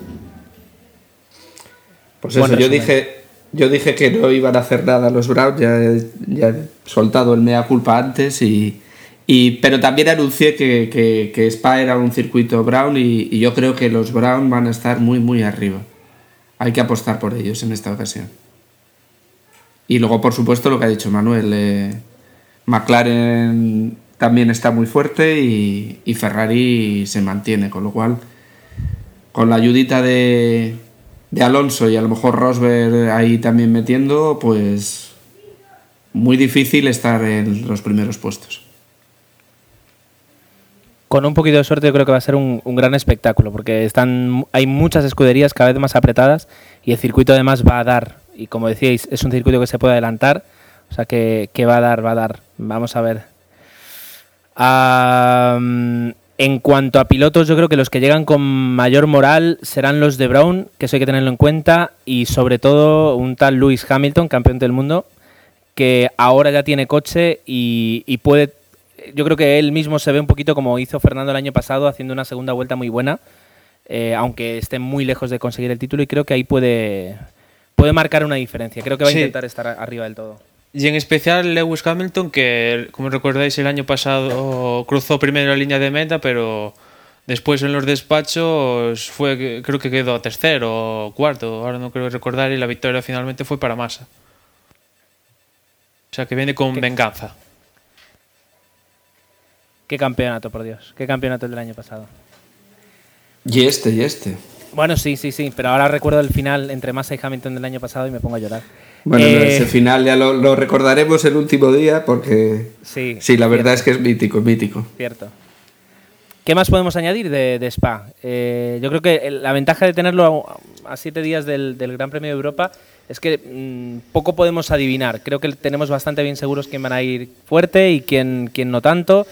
Pues eso, yo dije, yo dije que no iban a hacer nada los Browns, ya, ya he soltado el mea culpa antes, y, y pero también anuncié que, que, que, Spa era un circuito Brown y, y, yo creo que los Brown van a estar muy, muy arriba. Hay que apostar por ellos en esta ocasión. Y luego, por supuesto, lo que ha dicho Manuel, eh, McLaren también está muy fuerte y, y Ferrari se mantiene, con lo cual, con la ayudita de, de Alonso y a lo mejor Rosberg ahí también metiendo, pues muy difícil estar en los primeros puestos. Con un poquito de suerte yo creo que va a ser un, gran espectáculo, porque están, hay muchas escuderías cada vez más apretadas y el circuito además va a dar, y como decíais, es un circuito que se puede adelantar, o sea que, que va a dar, va a dar. Vamos a ver. Um, en cuanto a pilotos, yo creo que los que llegan con mayor moral serán los de Brown, que eso hay que tenerlo en cuenta, y sobre todo un tal Lewis Hamilton, campeón del mundo, que ahora ya tiene coche y, y, puede. Yo creo que él mismo se ve un poquito como hizo Fernando el año pasado, haciendo una segunda vuelta muy buena, eh, aunque esté muy lejos de conseguir el título, y creo que ahí puede, puede marcar una diferencia. Creo que va a intentar estar arriba del todo. Y en especial Lewis Hamilton, que como recordáis el año pasado cruzó primero la línea de meta, pero después en los despachos fue creo que quedó tercero o cuarto, ahora no creo recordar, y la victoria finalmente fue para Massa. O sea que viene con ¿Qué? venganza. Qué campeonato, por Dios. Qué campeonato el del año pasado. Y este, y este. Bueno, sí, sí, sí, pero ahora recuerdo el final entre Massa y Hamilton del año pasado y me pongo a llorar. Bueno, eh, ese final ya lo, lo, recordaremos el último día porque sí, sí la verdad cierto. es que es mítico, mítico. Cierto. ¿Qué más podemos añadir de, de Spa? Eh, yo creo que la ventaja de tenerlo a, a siete días del, del, Gran Premio de Europa es que mmm, poco podemos adivinar. Creo que tenemos bastante bien seguros quién van a ir fuerte y quién, quién no tanto.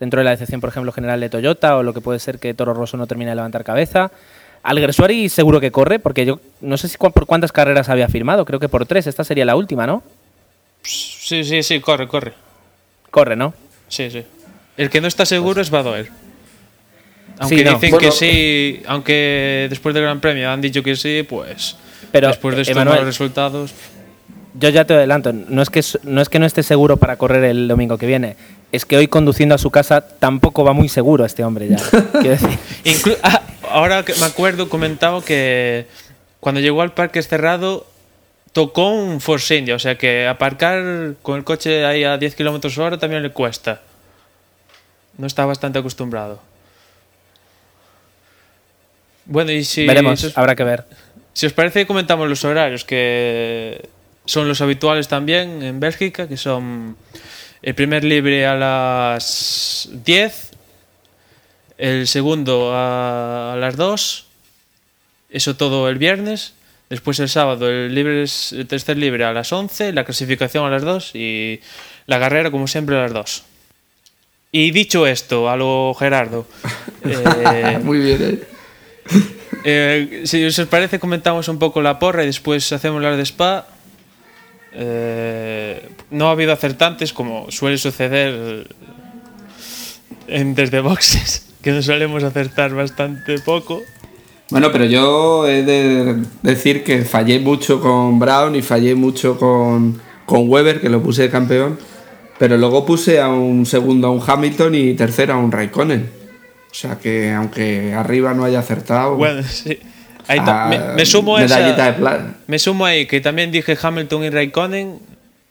Dentro de la decepción, por ejemplo, general de Toyota o lo que puede ser que Toro Rosso no termine de levantar cabeza. Alguersuari seguro que corre, porque yo no sé si cu por cuántas carreras había firmado, creo que por tres, esta sería la última, ¿no? Sí, sí, sí, corre, corre. Corre, ¿no? Sí, sí. El que no está seguro es Badoer. Aunque sí, no. dicen bueno, que sí, aunque después del Gran Premio han dicho que sí, pues pero, después de estos Emanuel, malos resultados. Yo ya te adelanto, no es, que, no es que no esté seguro para correr el domingo que viene, es que hoy conduciendo a su casa tampoco va muy seguro este hombre ya. Inclu ah, ahora que me acuerdo, comentaba que cuando llegó al parque cerrado tocó un Force India, o sea que aparcar con el coche ahí a 10 km hora también le cuesta. No está bastante acostumbrado. Bueno, y si. Veremos, si os, habrá que ver. Si os parece, comentamos los horarios, que son los habituales también en Bélgica, que son el primer libre a las 10, el segundo a, las 2, eso todo el viernes. Después el sábado el, libre es, el tercer libre a las 11, la clasificación a las 2 y la carrera como siempre a las 2. Y dicho esto, a lo Gerardo. Eh, Muy bien, ¿eh? eh, si os parece, comentamos un poco la porra y después hacemos las de Spa. Eh, no ha habido acertantes como suele suceder en desde boxes, que no solemos acertar bastante poco. Bueno, pero yo he de decir que fallé mucho con Brown y fallé mucho con, con Weber, que lo puse de campeón. Pero luego puse a un segundo a un Hamilton y tercero a un Raikkonen. O sea que aunque arriba no haya acertado. Bueno, sí. Ahí Ah, me, me sumo a medallita esa- de plata. Me sumo ahí que también dije Hamilton y Raikkonen,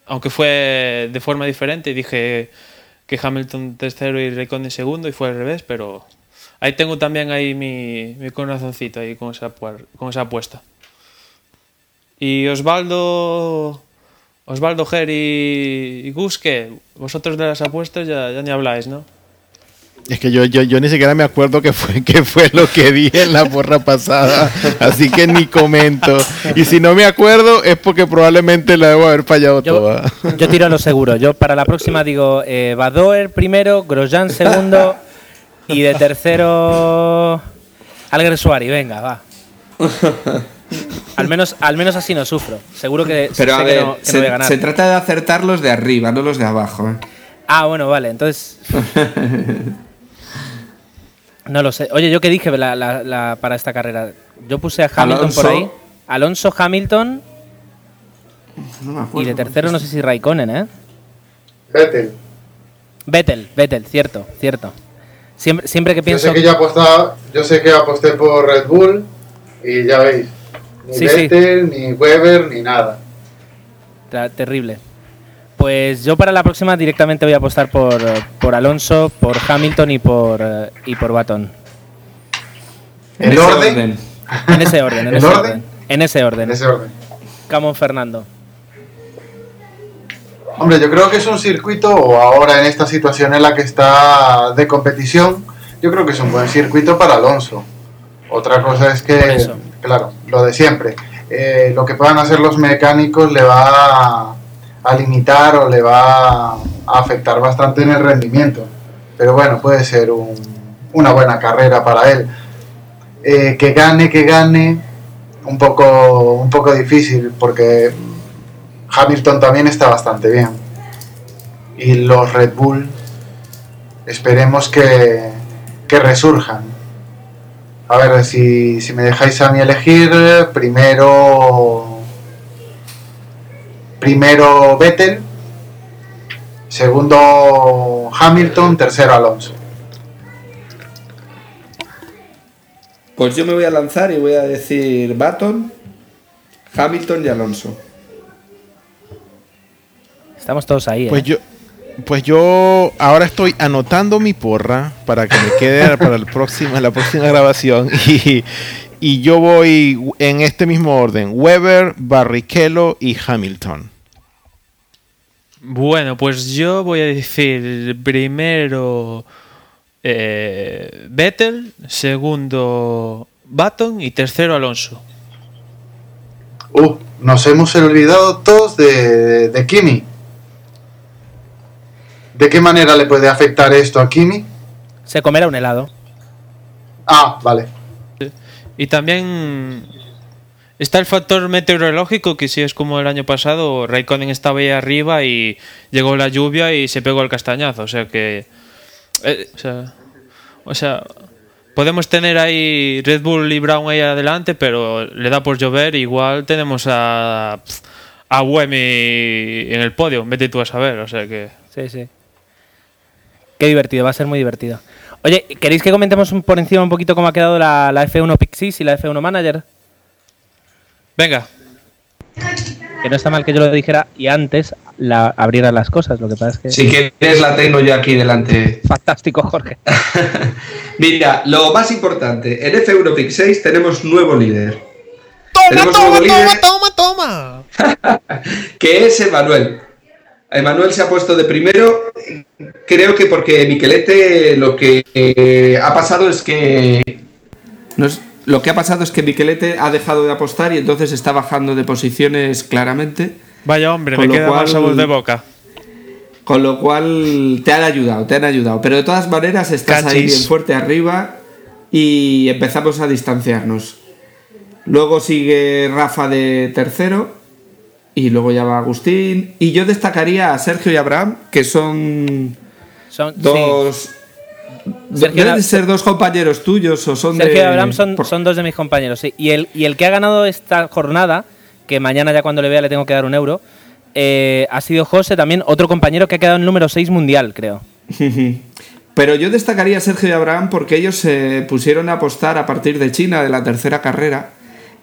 aunque fue de forma diferente. Dije que Hamilton tercero y Raikkonen segundo y fue al revés, pero ahí tengo también ahí mi, mi corazoncito ahí con esa, con esa apuesta. Y Osvaldo, Osvaldo Ger y, y Gus, que vosotros de las apuestas ya, ya ni habláis, ¿no? Es que yo, yo, yo ni siquiera me acuerdo qué fue, qué fue lo que dije en la porra pasada, así que ni comento. Y si no me acuerdo es porque probablemente la debo haber fallado Yo, toda. yo tiro a lo seguro. Yo para la próxima digo eh, Badoer primero, Grosjean segundo y de tercero Alguersuari. Venga, va. Al menos, al menos así no sufro. Seguro que, Pero sé a que ver, no, que no se, voy a ganar. se trata de acertar los de arriba, no los de abajo. ¿eh? Ah, bueno, vale. Entonces. No lo sé. Oye, ¿yo qué dije la- la- la- para esta carrera? Yo puse a Hamilton por ahí. Alonso, Hamilton No me y de tercero no sé si Raikkonen, ¿eh? Vettel. Vettel, Vettel, cierto, cierto. Siempre, siempre que Yo pienso... sé que yo apostaba, yo sé que aposté por Red Bull y ya veis, ni Sí, sí. Vettel, ni Weber, ni nada. Terrible. Pues yo para la próxima directamente voy a apostar por, por Alonso, por Hamilton y por, y por Baton. ¿El Ese orden? En ese orden, en ¿El ese orden? orden. En ese orden. En ese orden. Camón Fernando. Hombre, yo creo que es un circuito, o ahora en esta situación en la que está de competición, yo creo que es un buen circuito para Alonso. Otra cosa es que, claro, lo de siempre. eh, lo que puedan hacer los mecánicos le va a, a limitar o le va a afectar bastante en el rendimiento. Pero bueno, puede ser un- una buena carrera para él. Eh, que gane, que gane, un poco, un poco difícil porque Hamilton también está bastante bien. Y los Red Bull esperemos que, que resurjan. A ver, si, si me dejáis a mí elegir, primero primero Vettel, segundo Hamilton, tercero Alonso. Pues yo me voy a lanzar y voy a decir Baton, Hamilton y Alonso. Estamos todos ahí, ¿eh? Pues yo, pues yo ahora estoy anotando mi porra para que me quede para el próximo, la próxima grabación y, y yo voy en este mismo orden: Weber, Barrichello y Hamilton. Bueno, pues yo voy a decir primero eh, Vettel, segundo Baton y tercero Alonso. Uh, nos hemos olvidado todos de, de Kimi. ¿De qué manera le puede afectar esto a Kimi? Se comerá un helado. Ah, vale. Y también está el factor meteorológico, que si es como el año pasado, Raikkonen estaba ahí arriba y llegó la lluvia y se pegó el castañazo. O sea que... eh, o, sea, podemos tener ahí Red Bull y Brown ahí adelante, pero le da por llover. Igual tenemos a, a Wemi en el podio, vete tú a saber. O sea que... Sí, sí. Qué divertido, va a ser muy divertido. Oye, ¿queréis que comentemos un- por encima un poquito cómo ha quedado la, la F1 Pixis y la F1 Manager? Venga, Que no está mal que yo lo dijera y antes la, abriera las cosas, lo que pasa es que... Si quieres la tengo yo aquí delante. Fantástico, Jorge. Mira, lo más importante, en F1 Pick 6 tenemos nuevo líder. tenemos nuevo líder toma, toma! que es Emanuel. Emanuel se ha puesto de primero, creo que porque Miquelete lo que eh, ha pasado es que... no es- lo que ha pasado es que Miquelete ha dejado de apostar y entonces está bajando de posiciones claramente. Vaya hombre, Con me queda cual- más sabor de boca. Con lo cual te han ayudado, te han ayudado. Pero de todas maneras estás ahí bien fuerte arriba y empezamos a distanciarnos. Luego sigue Rafa de tercero. Y luego ya va Agustín. Y yo destacaría a Sergio y Abraham, que son, Son, dos... Sergio Deben y- ser dos compañeros tuyos o son Sergio de... y Abraham son, por- son dos de mis compañeros, sí. Y el, y el que ha ganado esta jornada, que mañana ya cuando le vea le tengo que dar un euro, eh, ha sido José también, otro compañero que ha quedado en número 6 mundial, creo. Pero yo destacaría a Sergio y Abraham porque ellos se pusieron a apostar a partir de China, de la tercera carrera.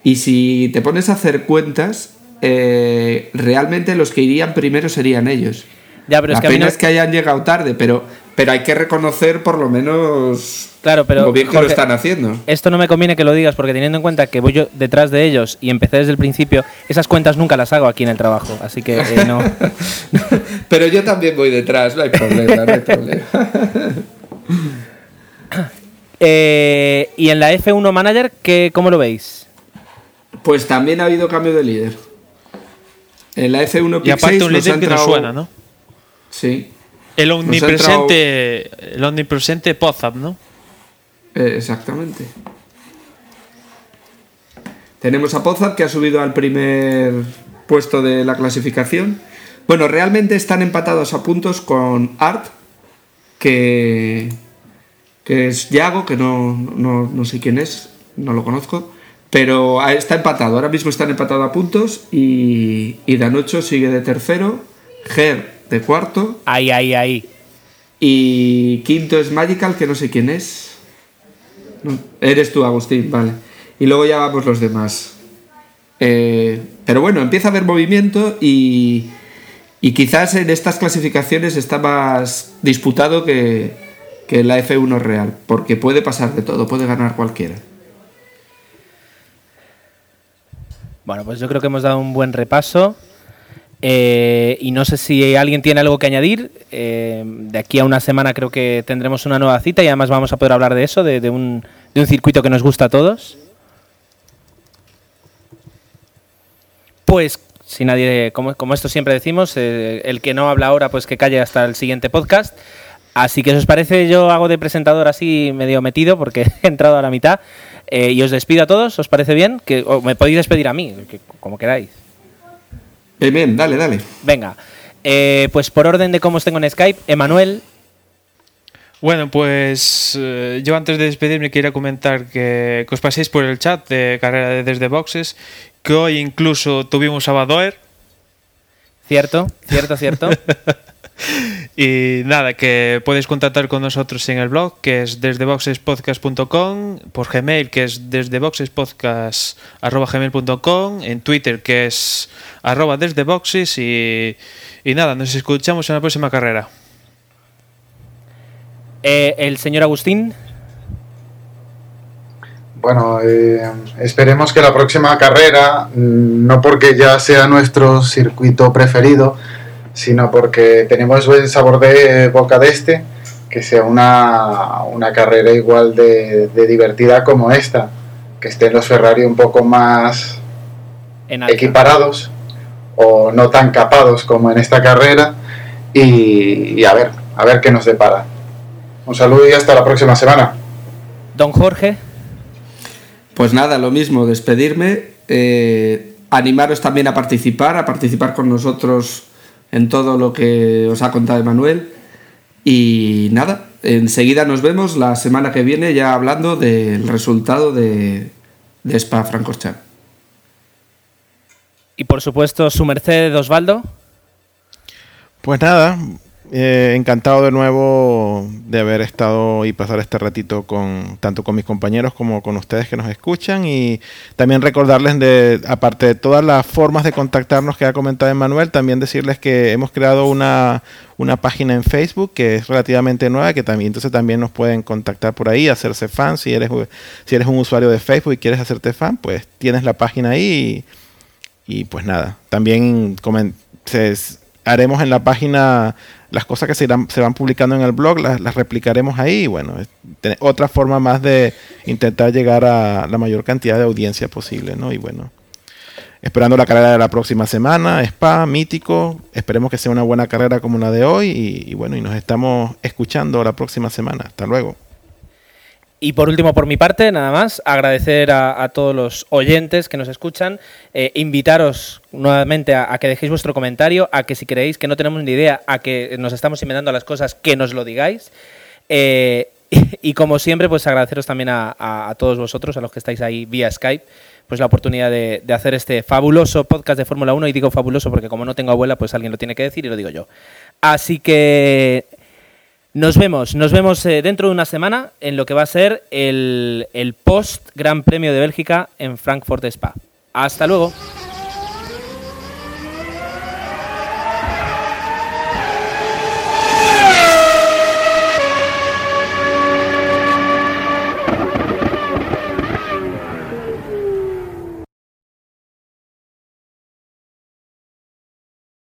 Y si te pones a hacer cuentas, eh, realmente los que irían primero serían ellos. Ya, pero la es que a mí pena no- es que hayan llegado tarde, pero, pero hay que reconocer por lo menos Claro, pero lo bien que Jorge, lo están haciendo. Esto no me conviene que lo digas porque teniendo en cuenta que voy yo detrás de ellos y empecé desde el principio, esas cuentas nunca las hago aquí en el trabajo, así que eh, no. Pero yo también voy detrás, no hay problema, no hay problema. Eh, y en la F1 Manager, ¿qué, ¿cómo lo veis? Pues también ha habido cambio de líder. En la F1 Y aparte 6 un líder que nos suena, ¿no? Sí. El omnipresente, el omnipresente Pozap, ¿no? Eh, exactamente. Tenemos a Pozat que ha subido al primer puesto de la clasificación. Bueno, realmente están empatados a puntos con Art, que, que es Yago, que no, no, no sé quién es, no lo conozco, pero ah, está empatado. Ahora mismo están empatados a puntos y, y Danucho sigue de tercero, Ger de cuarto. Ahí, ahí, ahí. Y quinto es Magical, que no sé quién es. No, eres tú, Agustín, vale. Y luego ya vamos los demás. Eh, pero bueno, empieza a haber movimiento y, y quizás en estas clasificaciones está más disputado que, la F1 real, porque puede pasar de todo, puede ganar cualquiera. Bueno, pues yo creo que hemos dado un buen repaso. Eh, y no sé si alguien tiene algo que añadir. Eh, de aquí a una semana creo que tendremos una nueva cita y además vamos a poder hablar de eso, de, un, de un circuito que nos gusta a todos. Pues, si nadie, como, como esto siempre decimos, eh, el que no habla ahora, pues que calle hasta el siguiente podcast. Así que, os parece, yo hago de presentador así medio metido porque he entrado a la mitad. Eh, y os despido a todos, ¿os parece bien? Que, o me podéis despedir a mí, que- como queráis. Bien, bien, dale, dale. Venga, eh, pues por orden de cómo os tengo en Skype, Emanuel, Bueno, pues eh, yo antes de despedirme quería comentar que, que os paséis por el chat de Carrera de Desde Boxes, que hoy incluso tuvimos a Badoer. ¿cierto? ¿Cierto, cierto? Y nada, que podéis contactar con nosotros en el blog, que es desdeboxespodcast.com, por Gmail, que es desdeboxespodcast.gmail.com, en Twitter, que es arroba desdeboxes, y, y nada, nos escuchamos en la próxima carrera. Eh, el señor Agustín, Bueno, eh, esperemos que la próxima carrera, mm, no porque ya sea nuestro circuito preferido, sino porque tenemos buen sabor de boca de este, que sea una, una carrera igual de, de divertida como esta, que estén los Ferrari un poco más en equiparados o no tan capados como en esta carrera y, y a ver, a ver qué nos depara. Un saludo y hasta la próxima semana. Don Jorge, Pues nada, lo mismo, despedirme, eh, animaros también a participar, a participar con nosotros en todo lo que os ha contado Emanuel. Y nada, enseguida nos vemos la semana que viene ya hablando del resultado de, de Spa Francorchamps. y por supuesto su merced Osvaldo. Pues nada, eh, encantado de nuevo de haber estado y pasar este ratito con tanto con mis compañeros como con ustedes que nos escuchan. Y también recordarles de aparte de todas las formas de contactarnos que ha comentado Emanuel, también decirles que hemos creado una, una página en Facebook que es relativamente nueva que también entonces también nos pueden contactar por ahí, hacerse fan. Si eres si eres un usuario de Facebook y quieres hacerte fan, pues tienes la página ahí y, pues nada, también haremos en la página las cosas que se, irán- se van publicando en el blog, las, replicaremos ahí. Bueno, es otra forma más de intentar llegar a la mayor cantidad de audiencia posible, ¿no? Y bueno, esperando la carrera de la próxima semana, Spa, mítico. Esperemos que sea una buena carrera como la de hoy. Y, y bueno, y nos estamos escuchando la próxima semana. Hasta luego. Y por último, por mi parte, nada más, agradecer a, todos los oyentes que nos escuchan, eh, invitaros nuevamente a, que dejéis vuestro comentario, a que si creéis que no tenemos ni idea, a que nos estamos inventando las cosas, que nos lo digáis. Eh, y, como siempre, pues agradeceros también a todos vosotros, a los que estáis ahí vía Skype, pues la oportunidad de, de hacer este fabuloso podcast de Fórmula 1. Y digo fabuloso porque como no tengo abuela, pues alguien lo tiene que decir y lo digo yo. Así que nos vemos, nos vemos eh, dentro de una semana en lo que va a ser el, el post Gran Premio de Bélgica en Frankfurt Spa. Hasta luego.